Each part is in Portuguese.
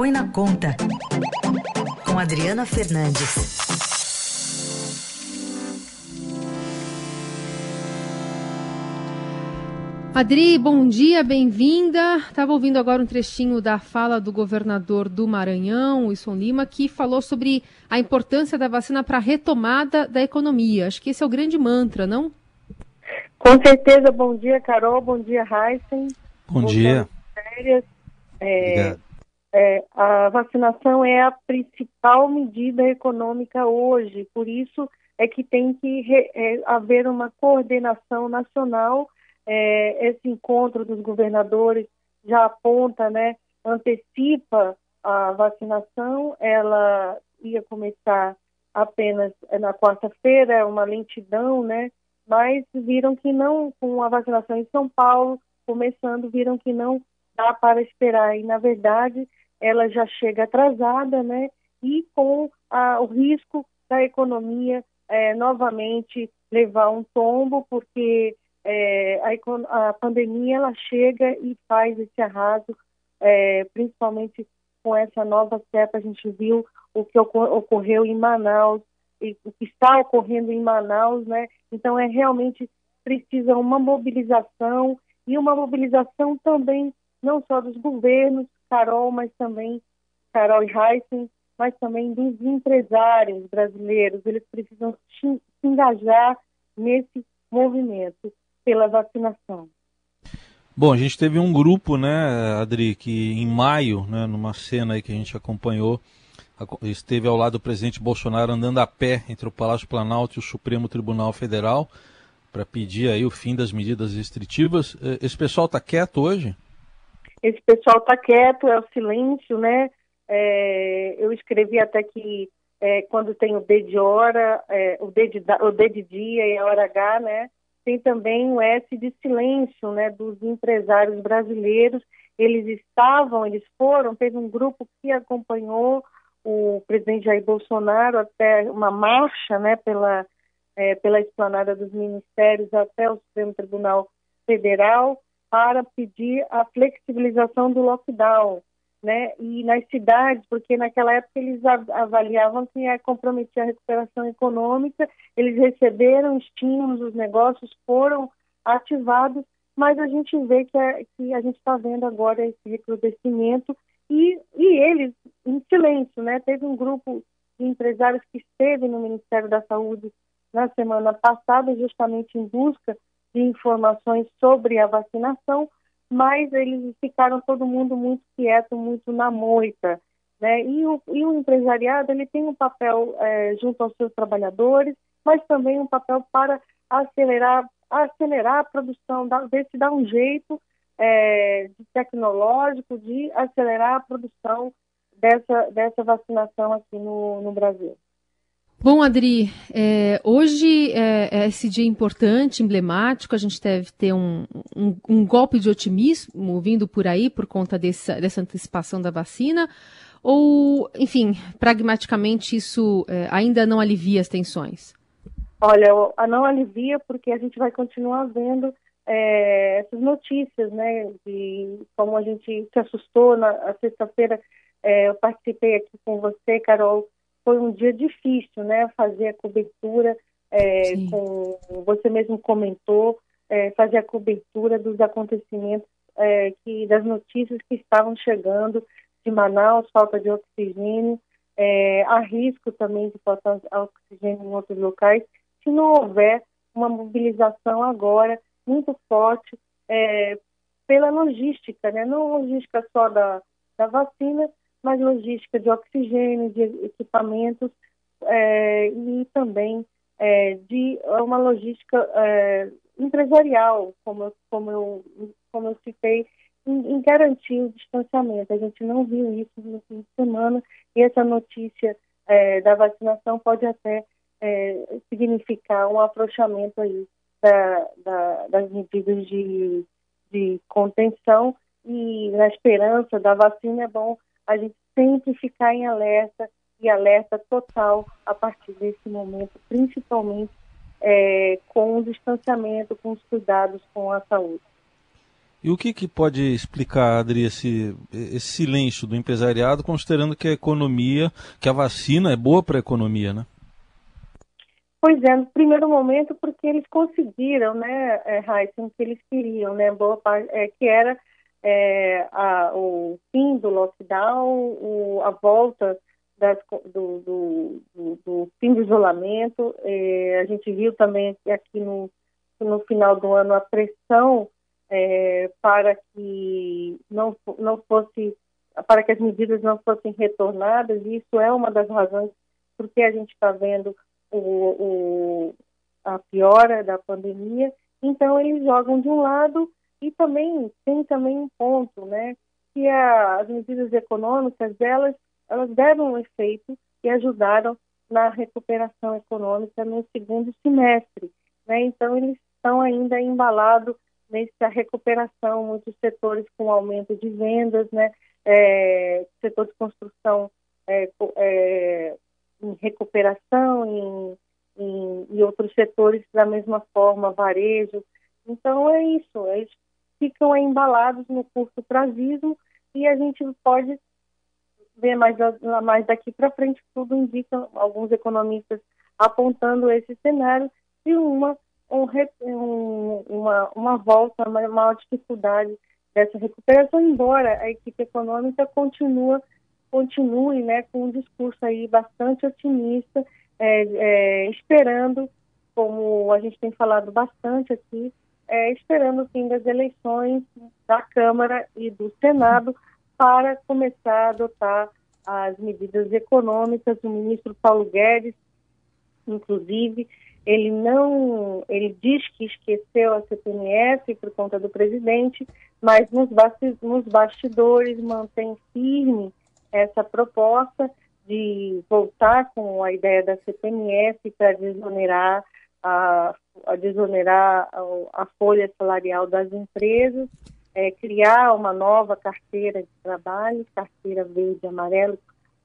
Põe na Conta, com Adriana Fernandes. Adri, bom dia, bem-vinda. Estava ouvindo agora um trechinho da fala do governador do Maranhão, Wilson Lima, que falou sobre a importância da vacina para a retomada da economia. Acho que esse é o grande mantra, não? Com certeza. Bom dia, Carol. Bom dia, Heisen. Bom dia. É, é, a vacinação é a principal medida econômica hoje, por isso é que tem que re, é, haver uma coordenação nacional. É, esse encontro dos governadores já aponta, né, antecipa a vacinação. Ela ia começar apenas na quarta-feira, é uma lentidão, né? Mas viram que não, com a vacinação em São Paulo começando, viram que não dá para esperar. E, na verdade, ela já chega atrasada, né? E com a, o risco da economia é, novamente levar um tombo, porque é, a, a, pandemia ela chega e faz esse arraso, é, principalmente com essa nova cepa. A gente viu o que ocorreu em Manaus, e o que está ocorrendo em Manaus, né? Então é realmente precisa uma mobilização e uma mobilização também não só dos governos, Carol, mas também Carol e Heisen, mas também dos empresários brasileiros. Eles precisam se engajar nesse movimento pela vacinação. Bom, a gente teve um grupo, né, Adri, que em maio, né, numa cena aí que a gente acompanhou, esteve ao lado do presidente Bolsonaro andando a pé entre o Palácio Planalto e o Supremo Tribunal Federal para pedir aí o fim das medidas restritivas. Eh, esse pessoal está quieto hoje? Esse pessoal está quieto, é o silêncio, né? É, eu escrevi até que é, quando tem o D de hora, é, o, D de, o D de dia e a hora H, né? Tem também o S de silêncio, né? Dos empresários brasileiros. Eles estavam, eles foram, teve um grupo que acompanhou o presidente Jair Bolsonaro até uma marcha, né? Pela, é, pela esplanada dos ministérios até o Supremo Tribunal Federal para pedir a flexibilização do lockdown, né? E nas cidades, porque naquela época eles avaliavam que ia comprometer a recuperação econômica, eles receberam estímulos, os negócios foram ativados, mas a gente vê que a, que a gente está vendo agora esse recrudescimento e, e eles em silêncio, né? Teve um grupo de empresários que esteve no Ministério da Saúde na semana passada, justamente em busca de informações sobre a vacinação, mas eles ficaram todo mundo muito quieto, muito na moita. Né? E, o, e o empresariado ele tem um papel é, junto aos seus trabalhadores, mas também um papel para acelerar, acelerar a produção, ver se dá um jeito é, tecnológico de acelerar a produção dessa, dessa vacinação aqui no, no Brasil. Bom, Adri, é, hoje é, é, esse dia importante, emblemático, a gente deve ter um, um, um, golpe de otimismo vindo por aí por conta dessa, dessa antecipação da vacina, ou, enfim, pragmaticamente isso é, ainda não alivia as tensões? Olha, não alivia porque a gente vai continuar vendo é, essas notícias, né, de como a gente se assustou na sexta-feira, é, eu participei aqui com você, Carol, foi um dia difícil, né? Fazer a cobertura, é, com, você mesmo comentou, é, fazer a cobertura dos acontecimentos, é, que das notícias que estavam chegando de Manaus, falta de oxigênio, é, há risco também de faltar oxigênio em outros locais, se não houver uma mobilização agora muito forte é, pela logística, né? não logística só da, da vacina, mas logística de oxigênio, de equipamentos é, e também é, de uma logística é, empresarial, como eu, como eu, como eu citei, em, em, garantir o distanciamento. A gente não viu isso no fim de semana e essa notícia é, da vacinação pode até é, significar um afrouxamento aí da, da, das medidas de, de contenção e na esperança da vacina é bom a gente sempre ficar em alerta e alerta total a partir desse momento, principalmente é, com o distanciamento, com os cuidados com a saúde. E o que, que pode explicar, Adri, esse, esse silêncio do empresariado, considerando que a economia, que a vacina é boa para a economia, né? Pois é, no primeiro momento, porque eles conseguiram, né, é, Heisen, o que eles queriam, né, boa parte, é, que era é, a, o fim do lockdown, o, a volta das, do, do, do, do, fim do isolamento. É, a gente viu também aqui no, no final do ano a pressão é, para que não, não fosse, para que as medidas não fossem retornadas, e isso é uma das razões porque a gente está vendo o, o, a piora da pandemia. Então eles jogam de um lado e também tem também um ponto, né, que a, as medidas econômicas elas elas deram um efeito e ajudaram na recuperação econômica no segundo semestre, né? Então eles estão ainda embalados nessa recuperação, muitos setores com aumento de vendas, né? É, setor de construção é, é, em recuperação, em, em, e outros setores da mesma forma, varejo. Então é isso, eles ficam embalados no curto prazismo e a gente pode ver mais, mais daqui para frente, tudo indica alguns economistas apontando esse cenário e uma um, uma, uma volta, uma maior dificuldade dessa recuperação, embora a equipe econômica continua, continue né, com um discurso aí bastante otimista, é, é, esperando, como a gente tem falado bastante aqui, é, esperando o fim das eleições da Câmara e do Senado para começar a adotar as medidas econômicas. O ministro Paulo Guedes, inclusive, ele não, ele diz que esqueceu a CPMF por conta do presidente, mas nos, nos bastidores mantém firme essa proposta de voltar com a ideia da CPMF para desonerar a, a desonerar a, a, folha salarial das empresas, é, criar uma nova carteira de trabalho, carteira verde e amarela,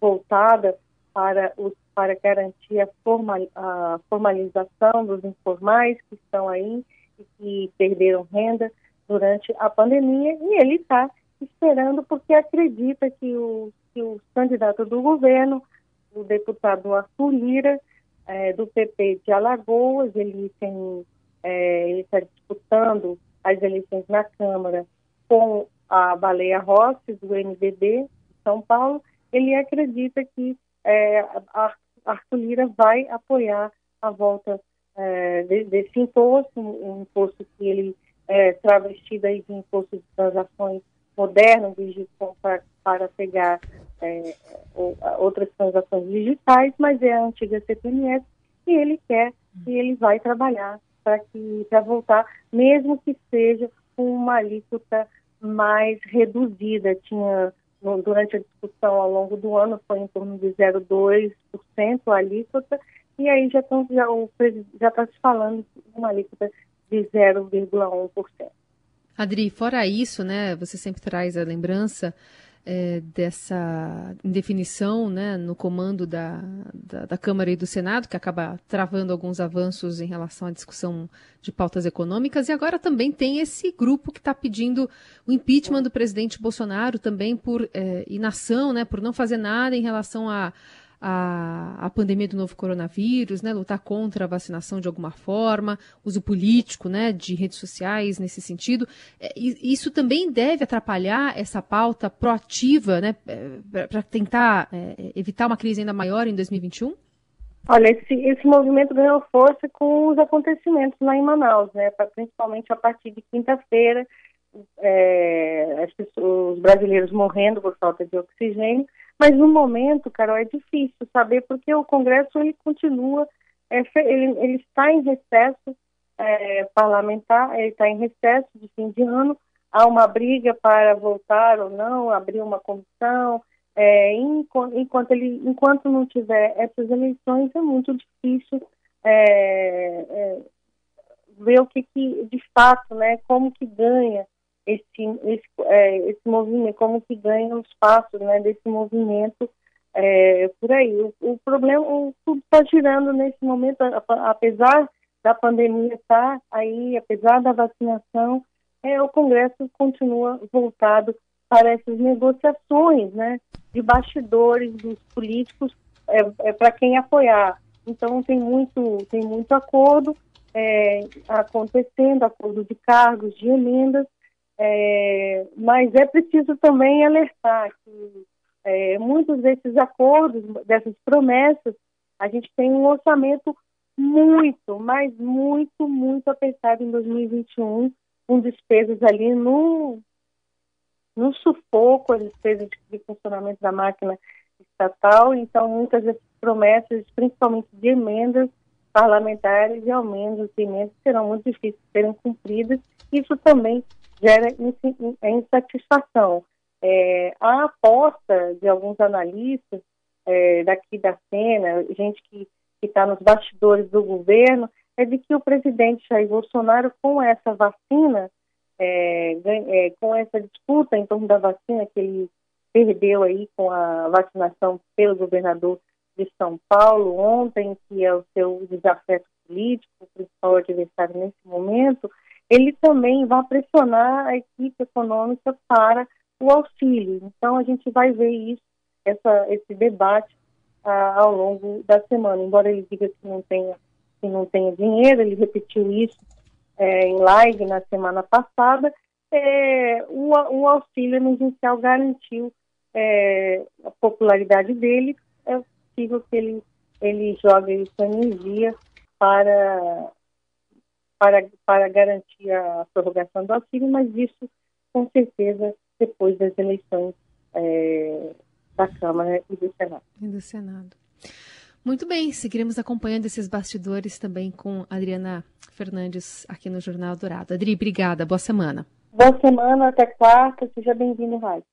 voltada para os para garantir a, formal, a formalização dos informais que estão aí e que perderam renda durante a pandemia. E ele está esperando porque acredita que o, que o candidato do governo, o deputado Arthur Lira, é, do PP de Alagoas, ele tem é, ele está disputando as eleições na Câmara com a Baleia Rossi, do MDB de São Paulo, ele acredita que é, Arthur Lira vai apoiar a volta é, desse imposto, um imposto que ele é travestido aí de imposto de transações moderno, digital, para, para pegar é, outras transações digitais, mas é a antiga CPMS e ele quer e ele vai trabalhar para que para voltar, mesmo que seja com uma alíquota mais reduzida. Tinha durante a discussão ao longo do ano foi em torno de 0,2% a alíquota, e aí já estão já, já está se falando uma alíquota de 0,1%. Adri, fora isso, né, você sempre traz a lembrança é, dessa indefinição né, no comando da, da, da, Câmara e do Senado, que acaba travando alguns avanços em relação à discussão de pautas econômicas, e agora também tem esse grupo que está pedindo o impeachment do presidente Bolsonaro também por é, inação, né, por não fazer nada em relação a a, a pandemia do novo coronavírus, né, lutar contra a vacinação de alguma forma, uso político né, de redes sociais nesse sentido. É, isso também deve atrapalhar essa pauta proativa né, é, para tentar é, evitar uma crise ainda maior em 2021? Olha, esse, esse movimento ganhou força com os acontecimentos lá em Manaus, né, principalmente a partir de quinta-feira, é, os brasileiros morrendo por falta de oxigênio, mas no momento, Carol, é difícil saber porque o Congresso ele continua, é, ele, ele, está em recesso é, parlamentar, ele está em recesso de fim de ano, há uma briga para voltar ou não, abrir uma comissão, é, enquanto, ele, enquanto não tiver essas eleições é muito difícil é, é, ver o que, que de fato, né, como que ganha esse, esse, é, esse movimento, como que ganha os passos né, desse movimento é, por aí. O, o problema, o, tudo está girando nesse momento, apesar da pandemia estar tá aí, apesar da vacinação, é, o Congresso continua voltado para essas negociações, né, de bastidores dos políticos é, é para quem apoiar. Então tem muito tem muito acordo é, acontecendo, acordo de cargos, de emendas, é, mas é preciso também alertar que é, muitos desses acordos, dessas promessas, a gente tem um orçamento muito, mas muito, muito apertado em 2021, com despesas ali no, no sufoco, as despesas de funcionamento da máquina estatal, então muitas dessas promessas, principalmente de emendas parlamentares e aumentos de emendas, serão muito difíceis de serem cumpridas. Isso também gera insatisfação. É, a aposta de alguns analistas é, daqui da cena, gente que está nos bastidores do governo, é de que o presidente Jair Bolsonaro, com essa vacina, é, é, com essa disputa em torno da vacina que ele perdeu aí com a vacinação pelo governador de São Paulo ontem, que é o seu desafeto político, o principal adversário nesse momento, ele também vai pressionar a equipe econômica para o auxílio. Então, a gente vai ver isso, essa, esse debate ah, ao longo da semana. Embora ele diga que não tenha, que não tenha dinheiro, ele repetiu isso é, em live na semana passada, é, o, o auxílio emergencial garantiu é, a popularidade dele, é possível que ele, ele jogue sua energia para, para, para garantir a prorrogação do auxílio, mas isso com certeza depois das eleições é, da Câmara e do Senado. E do Senado. Muito bem, seguiremos acompanhando esses bastidores também com Adriana Fernandes aqui no Jornal Dourado. Adri, obrigada, boa semana. Boa semana, até quarta, seja bem-vindo, Raio.